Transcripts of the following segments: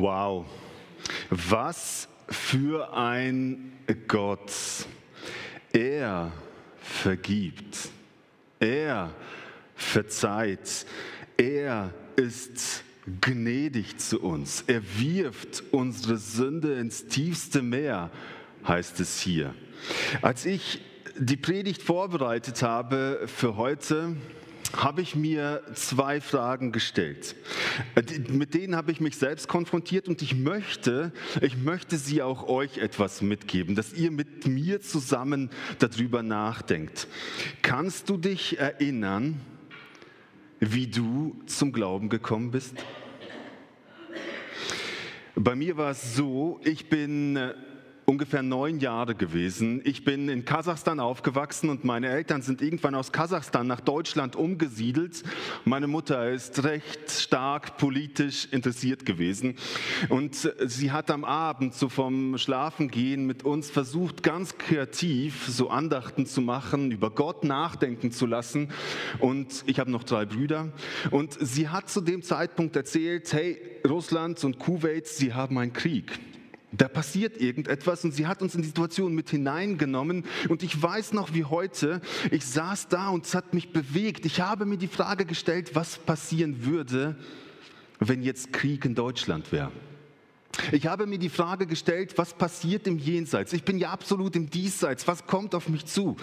Wow, was für ein Gott. Er vergibt, er verzeiht, er ist gnädig zu uns, er wirft unsere Sünde ins tiefste Meer, heißt es hier. Als ich die Predigt vorbereitet habe für heute, habe ich mir zwei Fragen gestellt. Mit denen habe ich mich selbst konfrontiert und ich möchte, ich möchte sie auch euch etwas mitgeben, dass ihr mit mir zusammen darüber nachdenkt. Kannst du dich erinnern, wie du zum Glauben gekommen bist? Bei mir war es so, ich bin ungefähr neun Jahre gewesen. Ich bin in Kasachstan aufgewachsen und meine Eltern sind irgendwann aus Kasachstan nach Deutschland umgesiedelt. Meine Mutter ist recht stark politisch interessiert gewesen und sie hat am Abend so vom Schlafengehen mit uns versucht, ganz kreativ so Andachten zu machen, über Gott nachdenken zu lassen. Und ich habe noch drei Brüder und sie hat zu dem Zeitpunkt erzählt, hey, Russland und Kuwait, sie haben einen Krieg. Da passiert irgendetwas und sie hat uns in die Situation mit hineingenommen. Und ich weiß noch wie heute, ich saß da und es hat mich bewegt. Ich habe mir die Frage gestellt, was passieren würde, wenn jetzt Krieg in Deutschland wäre. Ich habe mir die Frage gestellt, was passiert im Jenseits? Ich bin ja absolut im Diesseits. Was kommt auf mich zu?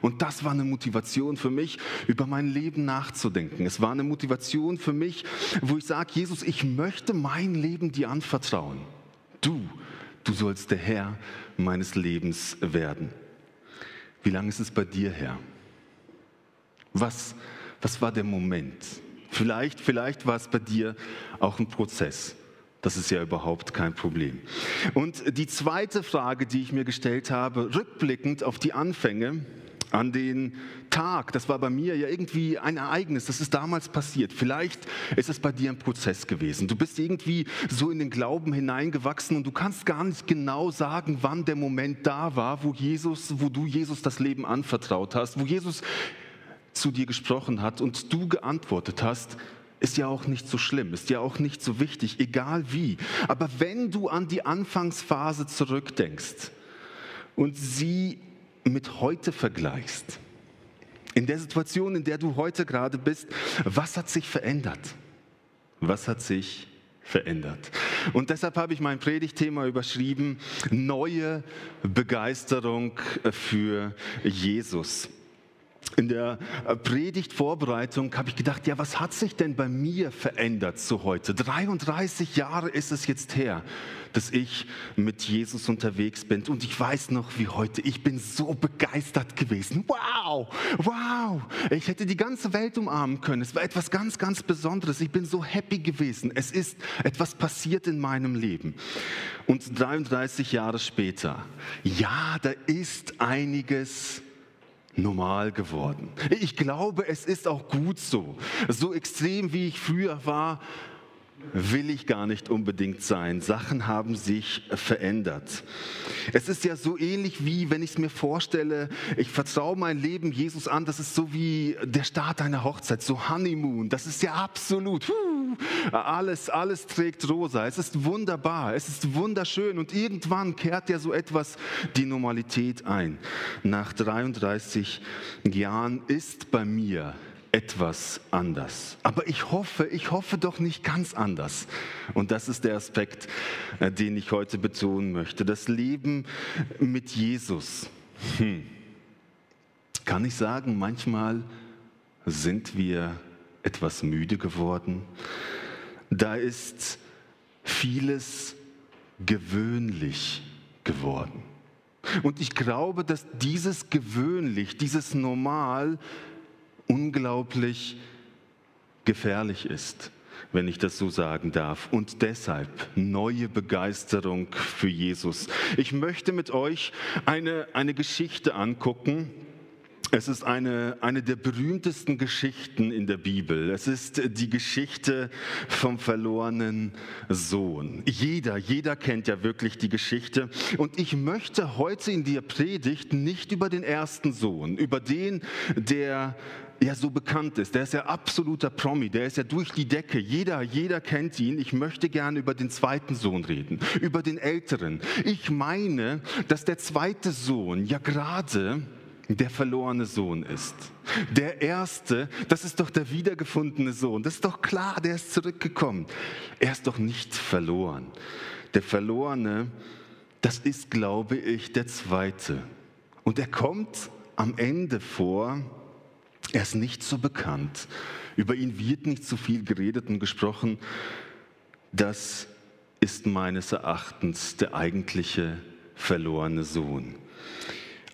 Und das war eine Motivation für mich, über mein Leben nachzudenken. Es war eine Motivation für mich, wo ich sage, Jesus, ich möchte mein Leben dir anvertrauen. Du du sollst der Herr meines Lebens werden. Wie lange ist es bei dir her? Was, was war der Moment? Vielleicht, vielleicht war es bei dir auch ein Prozess. Das ist ja überhaupt kein Problem. Und die zweite Frage, die ich mir gestellt habe, rückblickend auf die Anfänge, an den Tag, das war bei mir ja irgendwie ein Ereignis, das ist damals passiert. Vielleicht ist es bei dir ein Prozess gewesen. Du bist irgendwie so in den Glauben hineingewachsen und du kannst gar nicht genau sagen, wann der Moment da war, wo Jesus, wo du Jesus das Leben anvertraut hast, wo Jesus zu dir gesprochen hat und du geantwortet hast, ist ja auch nicht so schlimm, ist ja auch nicht so wichtig, egal wie. Aber wenn du an die Anfangsphase zurückdenkst und sie mit heute vergleichst, in der Situation, in der du heute gerade bist, was hat sich verändert? Was hat sich verändert? Und deshalb habe ich mein Predigtthema überschrieben, neue Begeisterung für Jesus in der äh, Predigtvorbereitung habe ich gedacht, ja, was hat sich denn bei mir verändert zu heute? 33 Jahre ist es jetzt her, dass ich mit Jesus unterwegs bin. Und ich weiß noch wie heute, ich bin so begeistert gewesen. Wow, wow, ich hätte die ganze Welt umarmen können. Es war etwas ganz, ganz Besonderes. Ich bin so happy gewesen. Es ist etwas passiert in meinem Leben. Und 33 Jahre später, ja, da ist einiges normal geworden. Ich glaube, es ist auch gut so. So extrem wie ich früher war, will ich gar nicht unbedingt sein. Sachen haben sich verändert. Es ist ja so ähnlich wie, wenn ich es mir vorstelle, ich vertraue mein Leben Jesus an, das ist so wie der Start einer Hochzeit, so Honeymoon. Das ist ja absolut, alles, alles trägt rosa. Es ist wunderbar, es ist wunderschön und irgendwann kehrt ja so etwas die Normalität ein. Nach 33 Jahren ist bei mir etwas anders. Aber ich hoffe, ich hoffe doch nicht ganz anders. Und das ist der Aspekt, äh, den ich heute betonen möchte. Das Leben mit Jesus. Hm. Kann ich sagen, manchmal sind wir etwas müde geworden. Da ist vieles gewöhnlich geworden. Und ich glaube, dass dieses gewöhnlich, dieses normal unglaublich gefährlich ist, wenn ich das so sagen darf. Und deshalb neue Begeisterung für Jesus. Ich möchte mit euch eine, eine Geschichte angucken, es ist eine, eine der berühmtesten Geschichten in der Bibel. Es ist die Geschichte vom verlorenen Sohn. Jeder, jeder kennt ja wirklich die Geschichte. Und ich möchte heute in der Predigt nicht über den ersten Sohn, über den, der ja so bekannt ist, der ist ja absoluter Promi, der ist ja durch die Decke, jeder, jeder kennt ihn. Ich möchte gerne über den zweiten Sohn reden, über den älteren. Ich meine, dass der zweite Sohn ja gerade der verlorene Sohn ist. Der erste, das ist doch der wiedergefundene Sohn. Das ist doch klar, der ist zurückgekommen. Er ist doch nicht verloren. Der verlorene, das ist, glaube ich, der zweite. Und er kommt am Ende vor er ist nicht so bekannt. Über ihn wird nicht so viel geredet und gesprochen. Das ist meines Erachtens der eigentliche verlorene Sohn.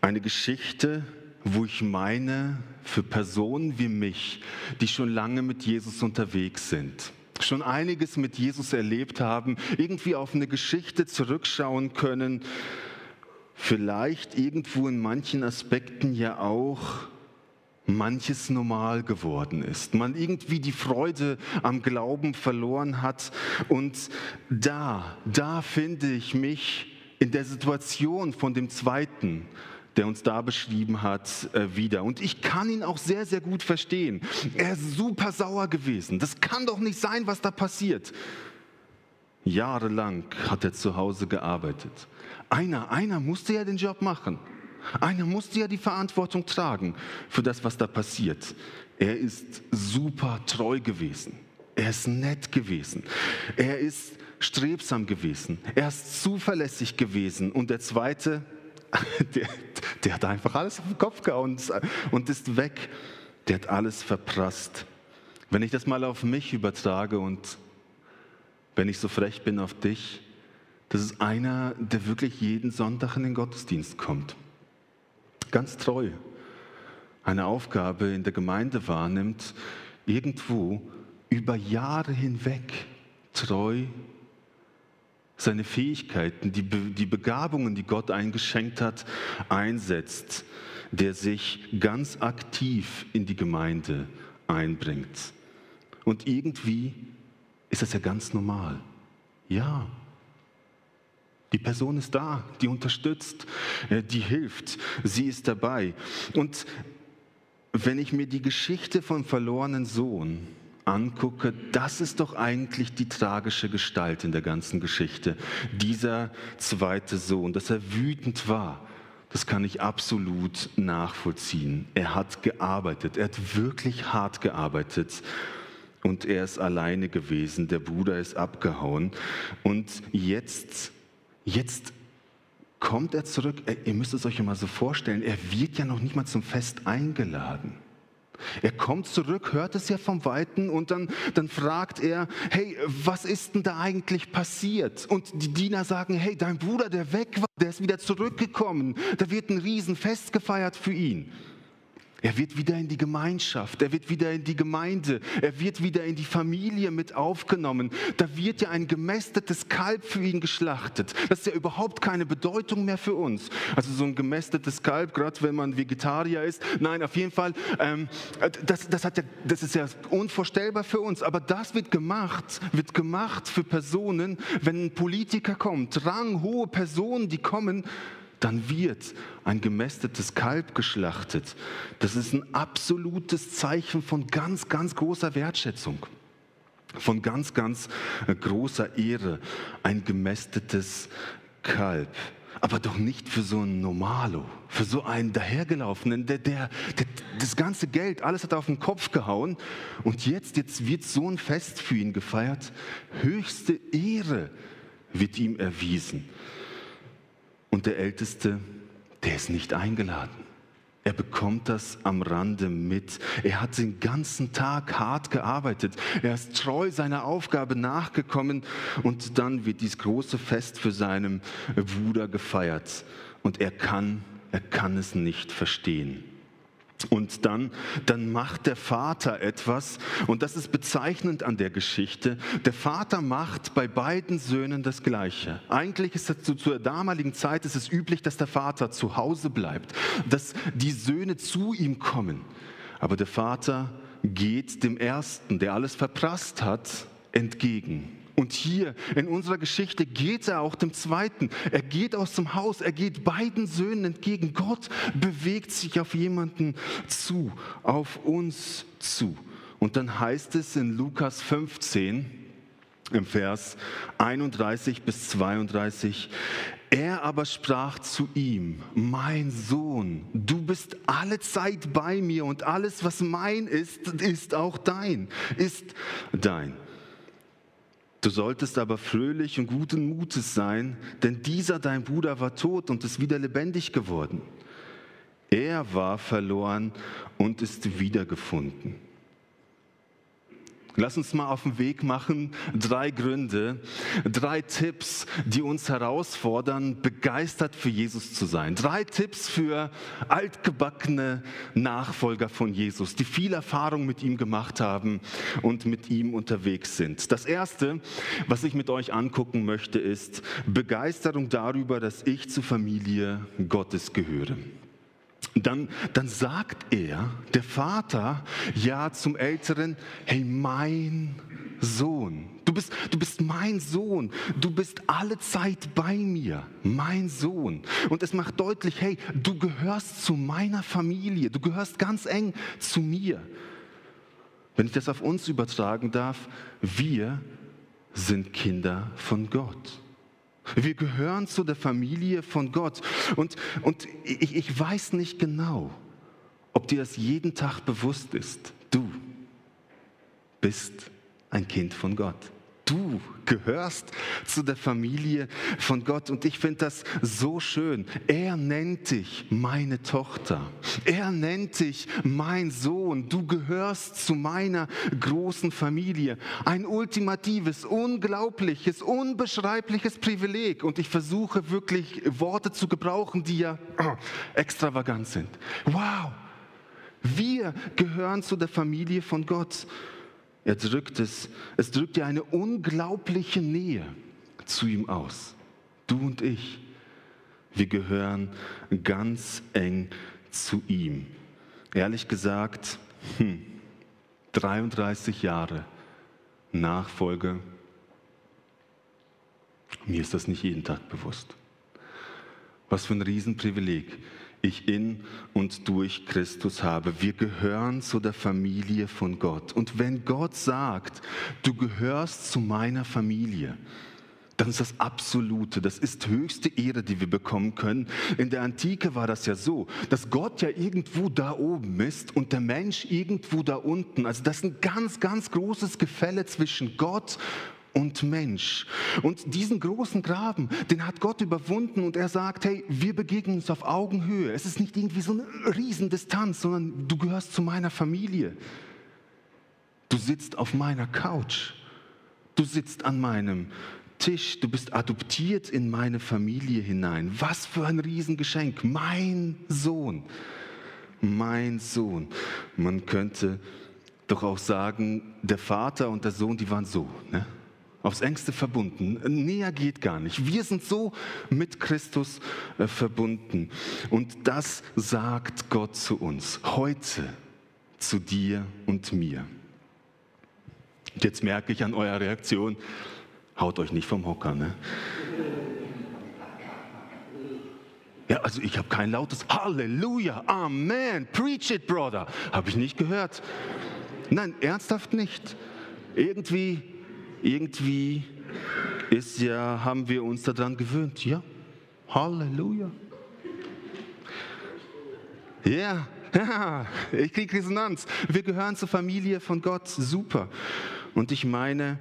Eine Geschichte, wo ich meine, für Personen wie mich, die schon lange mit Jesus unterwegs sind, schon einiges mit Jesus erlebt haben, irgendwie auf eine Geschichte zurückschauen können, vielleicht irgendwo in manchen Aspekten ja auch manches normal geworden ist, man irgendwie die Freude am Glauben verloren hat. Und da, da finde ich mich in der Situation von dem Zweiten, der uns da beschrieben hat, äh, wieder. Und ich kann ihn auch sehr, sehr gut verstehen. Er ist super sauer gewesen. Das kann doch nicht sein, was da passiert. Jahrelang hat er zu Hause gearbeitet. Einer, einer musste ja den Job machen. Einer musste ja die Verantwortung tragen für das, was da passiert. Er ist super treu gewesen. Er ist nett gewesen. Er ist strebsam gewesen. Er ist zuverlässig gewesen. Und der zweite, der, der hat einfach alles auf den Kopf gehauen und ist weg. Der hat alles verprasst. Wenn ich das mal auf mich übertrage und wenn ich so frech bin auf dich, das ist einer, der wirklich jeden Sonntag in den Gottesdienst kommt ganz treu eine Aufgabe in der Gemeinde wahrnimmt, irgendwo über Jahre hinweg treu seine Fähigkeiten, die, Be die Begabungen, die Gott eingeschenkt hat, einsetzt, der sich ganz aktiv in die Gemeinde einbringt. Und irgendwie ist das ja ganz normal. Ja, die Person ist da, die unterstützt, äh, die hilft, sie ist dabei. Und wenn ich mir die Geschichte vom verlorenen Sohn angucke, das ist doch eigentlich die tragische Gestalt in der ganzen Geschichte. Dieser zweite Sohn, dass er wütend war, das kann ich absolut nachvollziehen. Er hat gearbeitet, er hat wirklich hart gearbeitet und er ist alleine gewesen, der Bruder ist abgehauen und jetzt Jetzt kommt er zurück. Ihr müsst es euch mal so vorstellen, er wird ja noch nicht mal zum Fest eingeladen. Er kommt zurück, hört es ja vom Weiten und dann, dann fragt er, hey, was ist denn da eigentlich passiert? Und die Diener sagen, hey, dein Bruder, der weg war, der ist wieder zurückgekommen. Da wird ein Riesenfest gefeiert für ihn. Er wird wieder in die Gemeinschaft, er wird wieder in die Gemeinde, er wird wieder in die Familie mit aufgenommen. Da wird ja ein gemästetes Kalb für ihn geschlachtet. Das ist ja überhaupt keine Bedeutung mehr für uns. Also so ein gemästetes Kalb, gerade wenn man Vegetarier ist. Nein, auf jeden Fall, ähm, das, das, hat ja, das ist ja unvorstellbar für uns. Aber das wird gemacht, wird gemacht für Personen, wenn ein Politiker kommt, ranghohe Personen, die kommen dann wird ein gemästetes Kalb geschlachtet. Das ist ein absolutes Zeichen von ganz, ganz großer Wertschätzung, von ganz, ganz äh, großer Ehre. Ein gemästetes Kalb. Aber doch nicht für so einen Normalo, für so einen dahergelaufenen, der, der, der das ganze Geld, alles hat er auf den Kopf gehauen und jetzt, jetzt wird so ein Fest für ihn gefeiert. Höchste Ehre wird ihm erwiesen. Und der Älteste, der ist nicht eingeladen. Er bekommt das am Rande mit. Er hat den ganzen Tag hart gearbeitet. Er ist treu seiner Aufgabe nachgekommen und dann wird dieses große Fest für seinen Bruder gefeiert. Und er kann, er kann es nicht verstehen. Und dann, dann macht der Vater etwas, und das ist bezeichnend an der Geschichte. Der Vater macht bei beiden Söhnen das Gleiche. Eigentlich ist es zu, zur damaligen Zeit ist es üblich, dass der Vater zu Hause bleibt, dass die Söhne zu ihm kommen. Aber der Vater geht dem Ersten, der alles verprasst hat, entgegen Und hier in unserer Geschichte geht er auch dem Zweiten. Er geht aus dem Haus, er geht beiden Söhnen entgegen. Gott bewegt sich auf jemanden zu, auf uns zu. Und dann heißt es in Lukas 15, im Vers 31 bis 32, er aber sprach zu ihm, mein Sohn, du bist alle Zeit bei mir und alles, was mein ist, ist auch dein, ist dein. Du solltest aber fröhlich und guten Mutes sein, denn dieser dein Bruder war tot und ist wieder lebendig geworden. Er war verloren und ist wiedergefunden. Lass uns mal auf den Weg machen. Drei Gründe, drei Tipps, die uns herausfordern, begeistert für Jesus zu sein. Drei Tipps für altgebackene Nachfolger von Jesus, die viel Erfahrung mit ihm gemacht haben und mit ihm unterwegs sind. Das erste, was ich mit euch angucken möchte, ist Begeisterung darüber, dass ich zur Familie Gottes gehöre dann, dann sagt er, der Vater, ja zum Älteren, hey mein Sohn, du bist, du bist mein Sohn, du bist alle Zeit bei mir, mein Sohn. Und es macht deutlich, hey, du gehörst zu meiner Familie, du gehörst ganz eng zu mir. Wenn ich das auf uns übertragen darf, wir sind Kinder von Gott. Wir gehören zu der Familie von Gott. Und, und ich, ich weiß nicht genau, ob dir das jeden Tag bewusst ist. Du bist ein Kind von Gott du gehörst zu der Familie von Gott. Und ich finde das so schön. Er nennt dich meine Tochter. Er nennt dich mein Sohn. Du gehörst zu meiner großen Familie. Ein ultimatives, unglaubliches, unbeschreibliches Privileg. Und ich versuche wirklich Worte zu gebrauchen, die ja extravagant sind. Wow! Wir gehören zu der Familie von Gott. Er drückt es, es drückt dir eine unglaubliche Nähe zu ihm aus. Du und ich, wir gehören ganz eng zu ihm. Ehrlich gesagt, hm, 33 Jahre Nachfolge, mir ist das nicht jeden Tag bewusst. Was für ein Riesenprivileg ich in und durch Christus habe. Wir gehören zu der Familie von Gott. Und wenn Gott sagt, du gehörst zu meiner Familie, dann ist das absolute, das ist höchste Ehre, die wir bekommen können. In der Antike war das ja so, dass Gott ja irgendwo da oben ist und der Mensch irgendwo da unten. Also das ist ein ganz, ganz großes Gefälle zwischen Gott und Mensch. Und diesen großen Graben, den hat Gott überwunden und er sagt, hey, wir begegnen uns auf Augenhöhe. Es ist nicht irgendwie so eine Riesendistanz, sondern du gehörst zu meiner Familie. Du sitzt auf meiner Couch. Du sitzt an meinem Tisch. Du bist adoptiert in meine Familie hinein. Was für ein Riesengeschenk. Mein Sohn. Mein Sohn. Man könnte doch auch sagen, der Vater und der Sohn, die waren so. Ne? Aufs engste verbunden. Näher geht gar nicht. Wir sind so mit Christus äh, verbunden. Und das sagt Gott zu uns heute, zu dir und mir. Und jetzt merke ich an eurer Reaktion, haut euch nicht vom Hocker, ne? Ja, also ich habe kein lautes Halleluja, Amen, preach it, Brother. Habe ich nicht gehört. Nein, ernsthaft nicht. Irgendwie irgendwie ist ja, haben wir uns daran gewöhnt. Ja, Halleluja. Ja, ja, ich kriege Resonanz. Wir gehören zur Familie von Gott. Super. Und ich meine,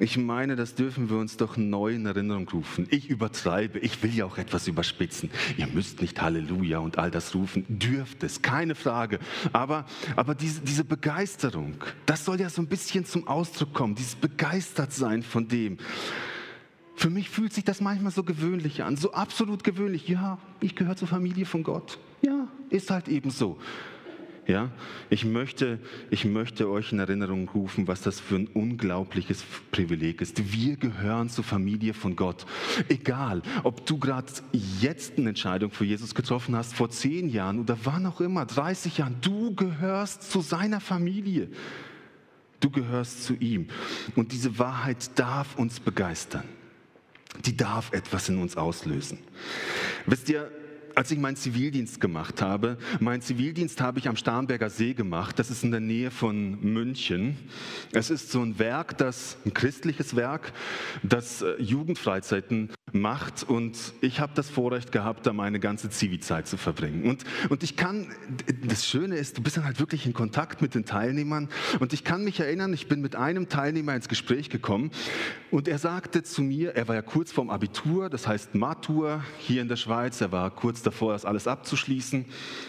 ich meine, das dürfen wir uns doch neu in Erinnerung rufen. Ich übertreibe, ich will ja auch etwas überspitzen. Ihr müsst nicht Halleluja und all das rufen, dürft es, keine Frage. Aber, aber diese, diese Begeisterung, das soll ja so ein bisschen zum Ausdruck kommen, dieses Begeistertsein von dem. Für mich fühlt sich das manchmal so gewöhnlich an, so absolut gewöhnlich. Ja, ich gehöre zur Familie von Gott. Ja, ist halt eben so. Ja, ich möchte, ich möchte euch in Erinnerung rufen, was das für ein unglaubliches Privileg ist. Wir gehören zur Familie von Gott. Egal, ob du gerade jetzt eine Entscheidung für Jesus getroffen hast, vor zehn Jahren oder wann auch immer, 30 Jahren, du gehörst zu seiner Familie. Du gehörst zu ihm. Und diese Wahrheit darf uns begeistern. Die darf etwas in uns auslösen. Wisst ihr, als ich meinen Zivildienst gemacht habe, meinen Zivildienst habe ich am Starnberger See gemacht. Das ist in der Nähe von München. Es ist so ein Werk, das ein christliches Werk, das äh, Jugendfreizeiten macht und ich habe das Vorrecht gehabt, da meine ganze Zivi-Zeit zu verbringen. Und, und ich kann, das Schöne ist, du bist dann halt wirklich in Kontakt mit den Teilnehmern und ich kann mich erinnern, ich bin mit einem Teilnehmer ins Gespräch gekommen und er sagte zu mir, er war ja kurz vorm Abitur, das heißt Matur hier in der Schweiz, er war kurz davor, das alles abzuschließen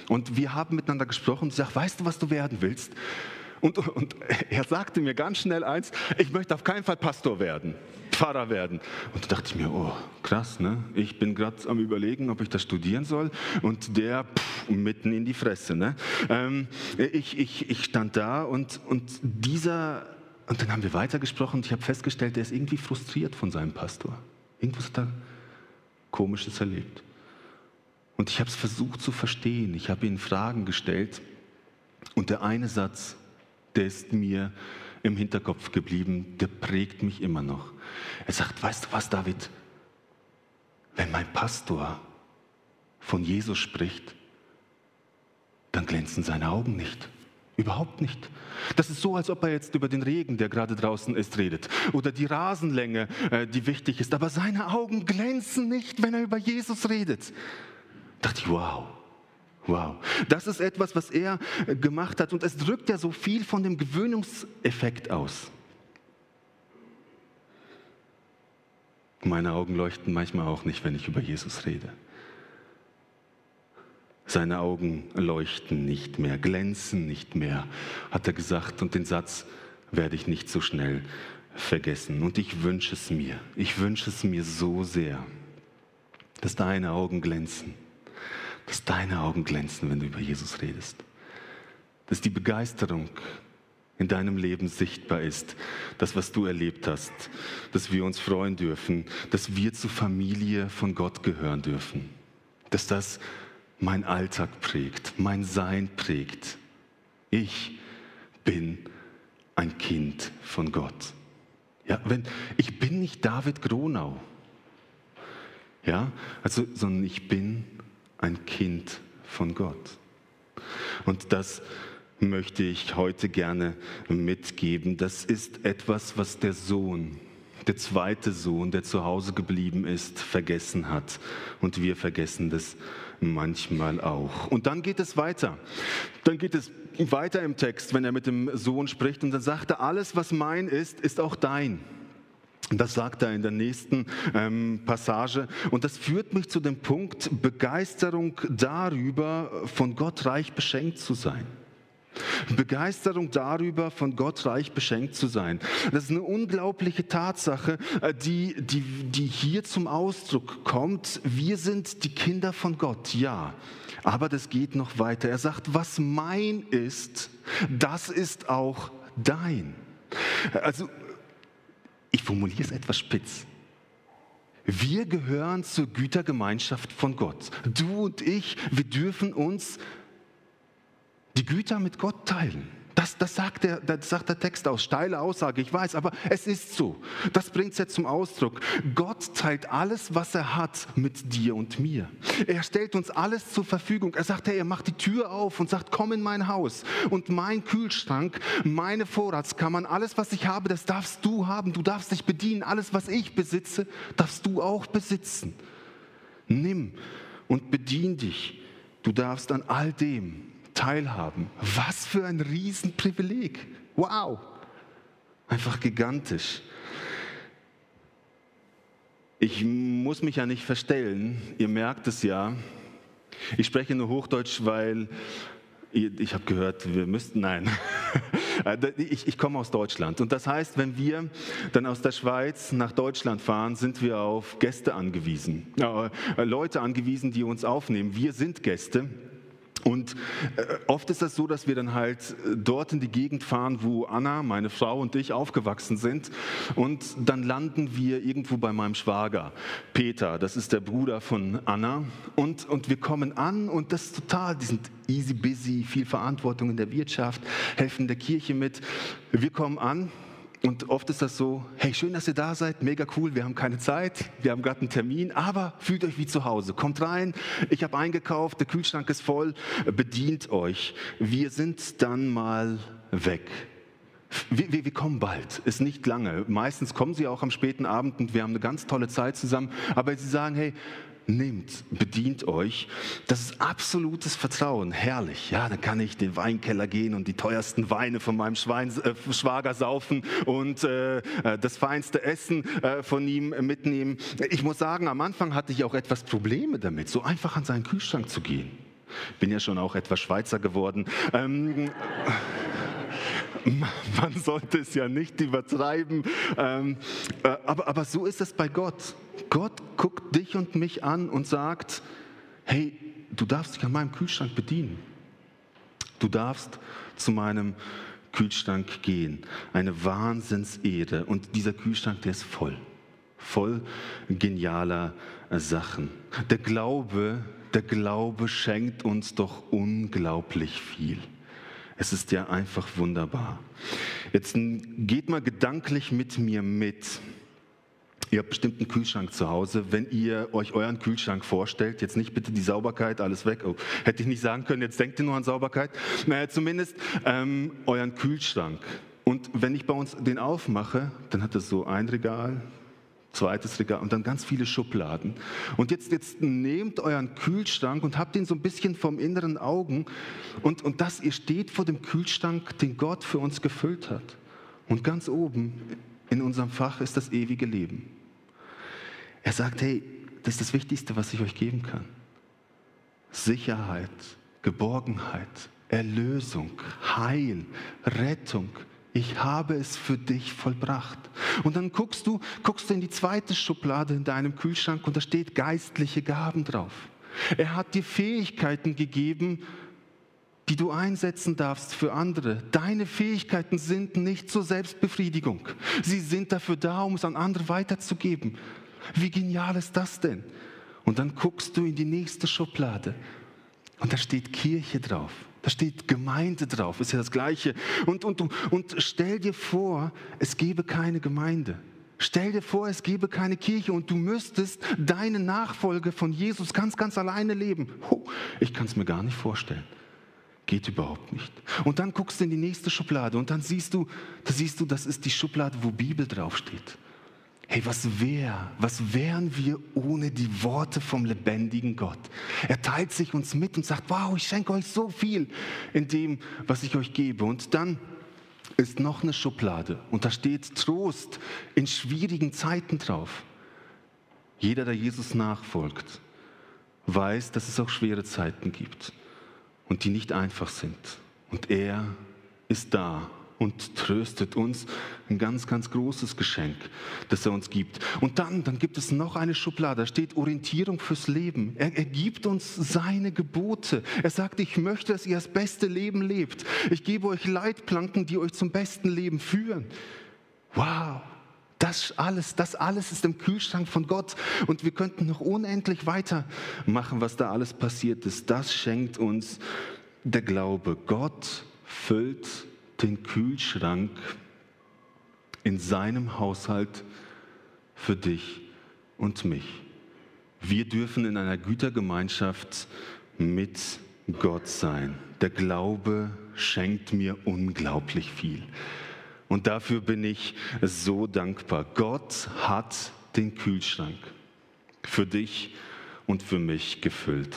und wir haben miteinander gesprochen und ich sage, weißt du, was du werden willst? Und, und er sagte mir ganz schnell eins, ich möchte auf keinen Fall Pastor werden. Pfarrer werden. Und da dachte ich mir, oh, krass, ne? Ich bin gerade am Überlegen, ob ich das studieren soll. Und der pff, mitten in die Fresse. Ne? Ähm, ich, ich, ich stand da und, und dieser, und dann haben wir weitergesprochen und ich habe festgestellt, der ist irgendwie frustriert von seinem Pastor. Irgendwas hat er Komisches erlebt. Und ich habe es versucht zu verstehen. Ich habe ihn Fragen gestellt. Und der eine Satz, der ist mir im Hinterkopf geblieben, der prägt mich immer noch. Er sagt, weißt du was, David? Wenn mein Pastor von Jesus spricht, dann glänzen seine Augen nicht. Überhaupt nicht. Das ist so, als ob er jetzt über den Regen, der gerade draußen ist, redet. Oder die Rasenlänge, äh, die wichtig ist. Aber seine Augen glänzen nicht, wenn er über Jesus redet. Da dachte ich, wow. Wow. Das ist etwas, was er äh, gemacht hat. Und es drückt ja so viel von dem Gewöhnungseffekt aus. Meine Augen leuchten manchmal auch nicht, wenn ich über Jesus rede. Seine Augen leuchten nicht mehr, glänzen nicht mehr, hat er gesagt. Und den Satz werde ich nicht so schnell vergessen. Und ich wünsche es mir, ich wünsche es mir so sehr, dass deine Augen glänzen, dass deine Augen glänzen, wenn du über Jesus redest. Dass die Begeisterung in deinem Leben sichtbar ist, das, was du erlebt hast, dass wir uns freuen dürfen, dass wir zur Familie von Gott gehören dürfen, dass das mein Alltag prägt, mein Sein prägt. Ich bin ein Kind von Gott. Ja, wenn, ich bin nicht David Gronau, ja, also, sondern ich bin ein Kind von Gott. Und das möchte ich heute gerne mitgeben. Das ist etwas, was der Sohn, der zweite Sohn, der zu Hause geblieben ist, vergessen hat. Und wir vergessen das manchmal auch. Und dann geht es weiter. Dann geht es weiter im Text, wenn er mit dem Sohn spricht. Und dann sagt er, alles, was mein ist, ist auch dein. Das sagt er in der nächsten ähm, Passage. Und das führt mich zu dem Punkt Begeisterung darüber, von Gott reich beschenkt zu sein. Begeisterung darüber, von Gott reich beschenkt zu sein. Das ist eine unglaubliche Tatsache, äh, die, die, die hier zum Ausdruck kommt. Wir sind die Kinder von Gott, ja. Aber das geht noch weiter. Er sagt, was mein ist, das ist auch dein. Also, ich formuliere es etwas spitz. Wir gehören zur Gütergemeinschaft von Gott. Du und ich, wir dürfen uns die Güter mit Gott teilen. Das, das, sagt der, das sagt der Text aus. Steile Aussage, ich weiß, aber es ist so. Das bringt es jetzt zum Ausdruck. Gott teilt alles, was er hat, mit dir und mir. Er stellt uns alles zur Verfügung. Er sagt, hey, er macht die Tür auf und sagt, komm in mein Haus. Und mein Kühlschrank, meine Vorratskammern, alles, was ich habe, das darfst du haben. Du darfst dich bedienen. Alles, was ich besitze, darfst du auch besitzen. Nimm und bedien dich. Du darfst an all dem, teilhaben. Was für ein Riesenprivileg. Wow. Einfach gigantisch. Ich muss mich ja nicht verstellen. Ihr merkt es ja. Ich spreche nur Hochdeutsch, weil ich habe gehört, wir müssten, nein, ich, ich, komme aus Deutschland. Und das heißt, wenn wir dann aus der Schweiz nach Deutschland fahren, sind wir auf Gäste angewiesen, äh, Leute angewiesen, die uns aufnehmen. Wir sind Gäste. Und äh, oft ist das so, dass wir dann halt äh, dort in die Gegend fahren, wo Anna, meine Frau und ich aufgewachsen sind. Und dann landen wir irgendwo bei meinem Schwager, Peter, das ist der Bruder von Anna. Und, und wir kommen an und das ist total, die sind easy busy, viel Verantwortung in der Wirtschaft, helfen der Kirche mit. Wir kommen an und oft ist das so, hey, schön, dass ihr da seid, mega cool, wir haben keine Zeit, wir haben gerade einen Termin, aber fühlt euch wie zu Hause. Kommt rein, ich habe eingekauft, der Kühlschrank ist voll, bedient euch. Wir sind dann mal weg. Wir, wir, wir, kommen bald, ist nicht lange. Meistens kommen sie auch am späten Abend und wir haben eine ganz tolle Zeit zusammen. Aber sie sagen, hey, nehmt, bedient euch. Das ist absolutes Vertrauen, herrlich. Ja, dann kann ich in den Weinkeller gehen und die teuersten Weine von meinem Schwein, äh, Schwager saufen und äh, äh, das feinste Essen äh, von ihm mitnehmen. Ich muss sagen, am Anfang hatte ich auch etwas Probleme damit, so einfach an seinen Kühlschrank zu gehen. Bin ja schon auch etwas Schweizer geworden. Ähm, man sollte es ja nicht übertreiben, ähm, äh, aber, aber so ist es bei Gott. Gott guckt dich und mich an und sagt, hey, du darfst dich an meinem Kühlschrank bedienen. Du darfst zu meinem Kühlschrank gehen. Eine Wahnsinnsehre. Und dieser Kühlschrank, der ist voll. Voll genialer Sachen. Der Glaube, der Glaube schenkt uns doch unglaublich viel. Es ist ja einfach wunderbar. Jetzt geht mal gedanklich mit mir mit Ihr habt bestimmt einen Kühlschrank zu Hause. Wenn ihr euch euren Kühlschrank vorstellt, jetzt nicht bitte die Sauberkeit, alles weg. Oh, hätte ich nicht sagen können, jetzt denkt ihr nur an Sauberkeit. Naja, zumindest ähm, euren Kühlschrank. Und wenn ich bei uns den aufmache, dann hat es so ein Regal, zweites Regal und dann ganz viele Schubladen. Und jetzt, jetzt nehmt euren Kühlschrank und habt ihn so ein bisschen vom inneren Augen und, und das, ihr steht vor dem Kühlschrank, den Gott für uns gefüllt hat. Und ganz oben in unserem Fach ist das ewige Leben. Er sagt, hey, das ist das Wichtigste, was ich euch geben kann. Sicherheit, Geborgenheit, Erlösung, Heil, Rettung. Ich habe es für dich vollbracht. Und dann guckst du, guckst du in die zweite Schublade in deinem Kühlschrank und da steht geistliche Gaben drauf. Er hat dir Fähigkeiten gegeben, die du einsetzen darfst für andere. Deine Fähigkeiten sind nicht zur Selbstbefriedigung. Sie sind dafür da, um es an andere weiterzugeben. Wie genial ist das denn? Und dann guckst du in die nächste Schublade und da steht Kirche drauf. Da steht Gemeinde drauf, ist ja das Gleiche. Und, und, und stell dir vor, es gäbe keine Gemeinde. Stell dir vor, es gäbe keine Kirche und du müsstest deine Nachfolge von Jesus ganz, ganz alleine leben. Ich kann es mir gar nicht vorstellen. Geht überhaupt nicht. Und dann guckst du in die nächste Schublade und dann siehst du, da siehst du, das ist die Schublade, wo Bibel draufsteht. Hey, was wäre, was wären wir ohne die Worte vom lebendigen Gott? Er teilt sich uns mit und sagt, wow, ich schenke euch so viel in dem, was ich euch gebe. Und dann ist noch eine Schublade und da steht Trost in schwierigen Zeiten drauf. Jeder, der Jesus nachfolgt, weiß, dass es auch schwere Zeiten gibt und die nicht einfach sind. Und er ist da und tröstet uns. Ein ganz, ganz großes Geschenk, das er uns gibt. Und dann, dann gibt es noch eine Schublade, da steht Orientierung fürs Leben. Er, er gibt uns seine Gebote. Er sagt, ich möchte, dass ihr das beste Leben lebt. Ich gebe euch Leitplanken, die euch zum besten Leben führen. Wow, das alles, das alles ist im Kühlschrank von Gott und wir könnten noch unendlich weitermachen, was da alles passiert ist. Das schenkt uns der Glaube. Gott füllt den Kühlschrank in seinem Haushalt für dich und mich. Wir dürfen in einer Gütergemeinschaft mit Gott sein. Der Glaube schenkt mir unglaublich viel. Und dafür bin ich so dankbar. Gott hat den Kühlschrank für dich und für mich gefüllt.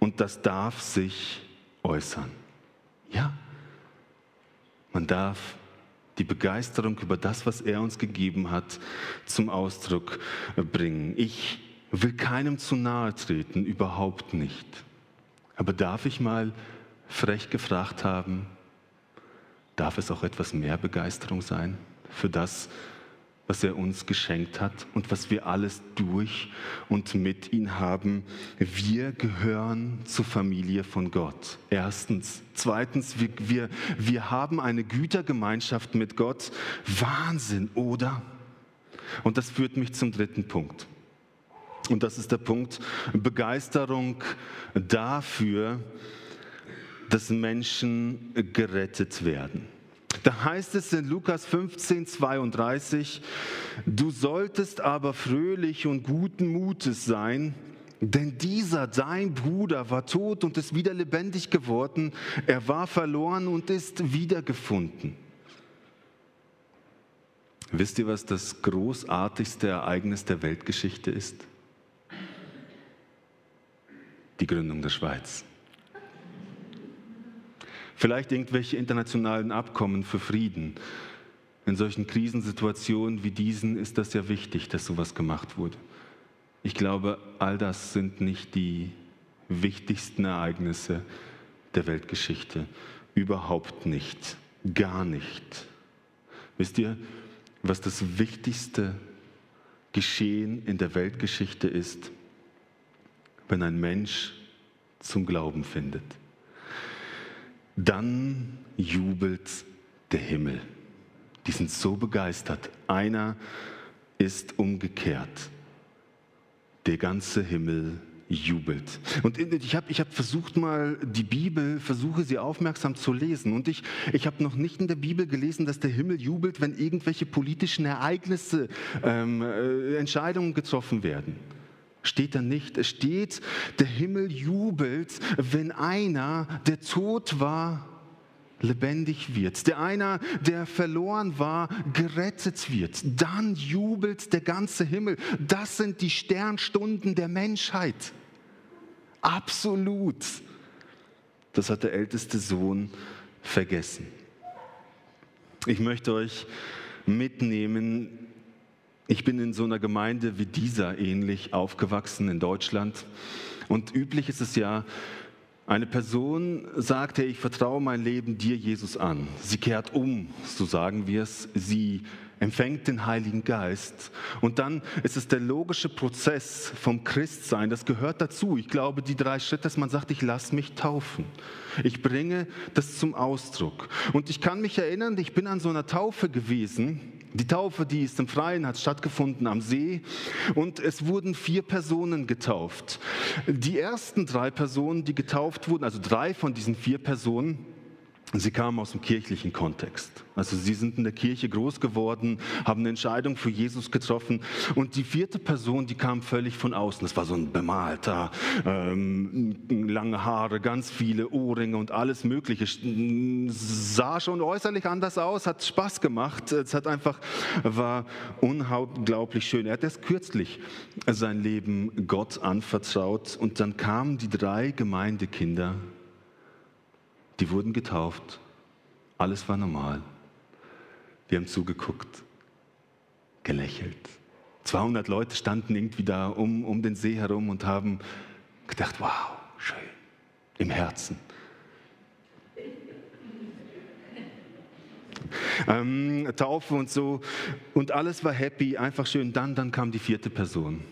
Und das darf sich äußern. Ja, man darf die Begeisterung über das, was er uns gegeben hat, zum Ausdruck bringen. Ich will keinem zu nahe treten, überhaupt nicht. Aber darf ich mal frech gefragt haben, darf es auch etwas mehr Begeisterung sein für das, was er uns geschenkt hat und was wir alles durch und mit ihm haben. Wir gehören zur Familie von Gott. Erstens. Zweitens, wir, wir, wir haben eine Gütergemeinschaft mit Gott. Wahnsinn, oder? Und das führt mich zum dritten Punkt. Und das ist der Punkt Begeisterung dafür, dass Menschen gerettet werden. Da heißt es in Lukas 15, 32, du solltest aber fröhlich und guten Mutes sein, denn dieser, dein Bruder, war tot und ist wieder lebendig geworden, er war verloren und ist wiedergefunden. Wisst ihr, was das großartigste Ereignis der Weltgeschichte ist? Die Gründung der Schweiz. Vielleicht irgendwelche internationalen Abkommen für Frieden. In solchen Krisensituationen wie diesen ist das ja wichtig, dass sowas gemacht wurde. Ich glaube, all das sind nicht die wichtigsten Ereignisse der Weltgeschichte. Überhaupt nicht. Gar nicht. Wisst ihr, was das wichtigste Geschehen in der Weltgeschichte ist, wenn ein Mensch zum Glauben findet? Dann jubelt der Himmel. Die sind so begeistert. Einer ist umgekehrt. Der ganze Himmel jubelt. Und ich habe ich hab versucht mal die Bibel, versuche sie aufmerksam zu lesen. Und ich, ich habe noch nicht in der Bibel gelesen, dass der Himmel jubelt, wenn irgendwelche politischen Ereignisse, ähm, äh, Entscheidungen getroffen werden. Steht da nicht. Es steht, der Himmel jubelt, wenn einer, der tot war, lebendig wird. Der einer, der verloren war, gerettet wird. Dann jubelt der ganze Himmel. Das sind die Sternstunden der Menschheit. Absolut. Das hat der älteste Sohn vergessen. Ich möchte euch mitnehmen ich bin in so einer Gemeinde wie dieser ähnlich aufgewachsen in Deutschland. Und üblich ist es ja, eine Person sagt, hey, ich vertraue mein Leben dir, Jesus, an. Sie kehrt um, so sagen wir es. Sie empfängt den Heiligen Geist. Und dann ist es der logische Prozess vom Christsein, das gehört dazu. Ich glaube, die drei Schritte, dass man sagt, ich lasse mich taufen. Ich bringe das zum Ausdruck. Und ich kann mich erinnern, ich bin an so einer Taufe gewesen die Taufe, die ist im Freien, hat stattgefunden am See und es wurden vier Personen getauft. Die ersten drei Personen, die getauft wurden, also drei von diesen vier Personen, Sie kamen aus dem kirchlichen Kontext. Also sie sind in der Kirche groß geworden, haben eine Entscheidung für Jesus getroffen. Und die vierte Person, die kam völlig von außen. Das war so ein bemalter, ähm, lange Haare, ganz viele Ohrringe und alles Mögliche. Sah schon äußerlich anders aus, hat Spaß gemacht. Es hat einfach, war unglaublich schön. Er hat erst kürzlich sein Leben Gott anvertraut. Und dann kamen die drei Gemeindekinder die wurden getauft. Alles war normal. Wir haben zugeguckt, gelächelt. 200 Leute standen irgendwie da um, um den See herum und haben gedacht, wow, schön, im Herzen. Ähm, Taufe und so. Und alles war happy, einfach schön. Dann, dann kam die vierte Person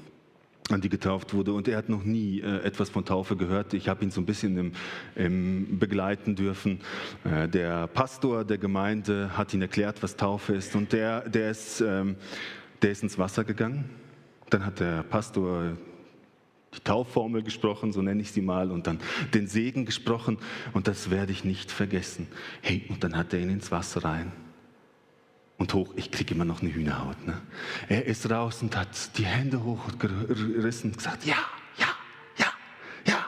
an die getauft wurde. Und er hat noch nie äh, etwas von Taufe gehört. Ich habe ihn so ein bisschen im, im begleiten dürfen. Äh, der Pastor der Gemeinde hat ihn erklärt, was Taufe ist. Und der, der, ist, ähm, der ist ins Wasser gegangen. Dann hat der Pastor die Taufformel gesprochen, so nenne ich sie mal, und dann den Segen gesprochen. Und das werde ich nicht vergessen. Hey, und dann hat er ihn ins Wasser rein und hoch, ich kriege immer noch eine Hühnerhaut. Ne? Er ist raus und hat die Hände hochgerissen und gesagt, ja, ja, ja, ja.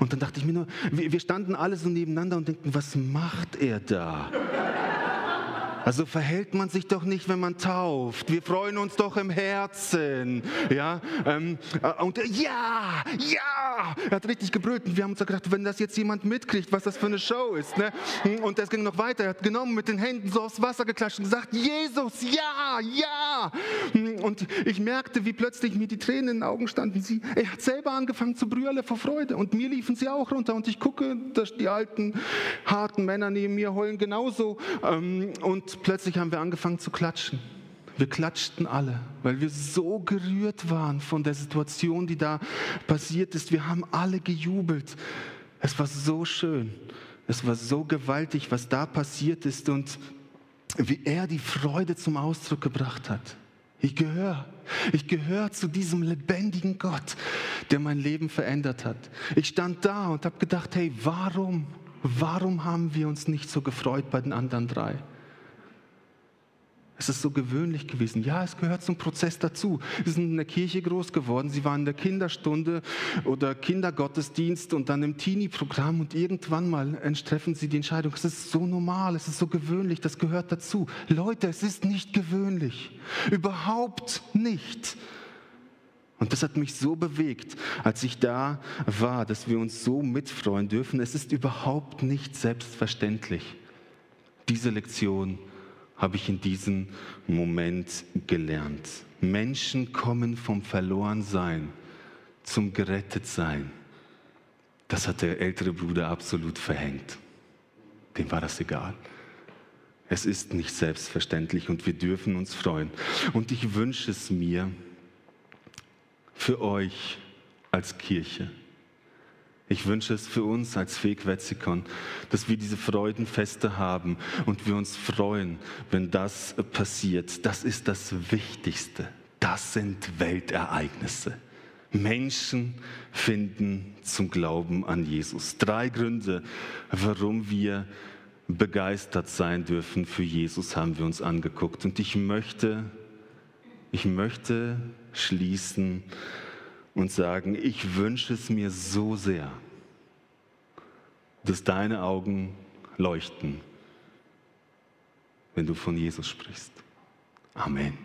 Und dann dachte ich mir nur, wir standen alle so nebeneinander und denken, was macht er da? Also verhält man sich doch nicht, wenn man tauft. Wir freuen uns doch im Herzen. Ja, ähm, äh, und äh, ja, ja, er hat richtig gebrüllt. Und wir haben uns gedacht, wenn das jetzt jemand mitkriegt, was das für eine Show ist. Ne? Und es ging noch weiter. Er hat genommen, mit den Händen so aufs Wasser geklatscht und gesagt, Jesus, ja, ja. Und ich merkte, wie plötzlich mir die Tränen in den Augen standen. Sie, er hat selber angefangen zu brüllen vor Freude. Und mir liefen sie auch runter. Und ich gucke, dass die alten, harten Männer neben mir heulen genauso. Ähm, plötzlich haben wir angefangen zu klatschen. Wir klatschten alle, weil wir so gerührt waren von der Situation, die da passiert ist. Wir haben alle gejubelt. Es war so schön. Es war so gewaltig, was da passiert ist und wie er die Freude zum Ausdruck gebracht hat. Ich gehöre. Ich gehöre zu diesem lebendigen Gott, der mein Leben verändert hat. Ich stand da und habe gedacht, hey, warum, warum haben wir uns nicht so gefreut bei den anderen drei? Es ist so gewöhnlich gewesen. Ja, es gehört zum Prozess dazu. Sie sind in der Kirche groß geworden. Sie waren in der Kinderstunde oder Kindergottesdienst und dann im Teenie-Programm und irgendwann mal treffen sie die Entscheidung. Es ist so normal, es ist so gewöhnlich, das gehört dazu. Leute, es ist nicht gewöhnlich. Überhaupt nicht. Und das hat mich so bewegt, als ich da war, dass wir uns so mitfreuen dürfen. Es ist überhaupt nicht selbstverständlich, diese Lektion habe ich in diesem Moment gelernt. Menschen kommen vom Verlorensein zum Gerettetsein. Das hat der ältere Bruder absolut verhängt. Dem war das egal. Es ist nicht selbstverständlich und wir dürfen uns freuen. Und ich wünsche es mir für euch als Kirche ich wünsche es für uns als Fegwetzikon, dass wir diese Freudenfeste haben und wir uns freuen, wenn das passiert. Das ist das Wichtigste. Das sind Weltereignisse. Menschen finden zum Glauben an Jesus. Drei Gründe, warum wir begeistert sein dürfen für Jesus, haben wir uns angeguckt. Und ich möchte, ich möchte schließen und sagen, ich wünsche es mir so sehr, dass deine Augen leuchten, wenn du von Jesus sprichst. Amen.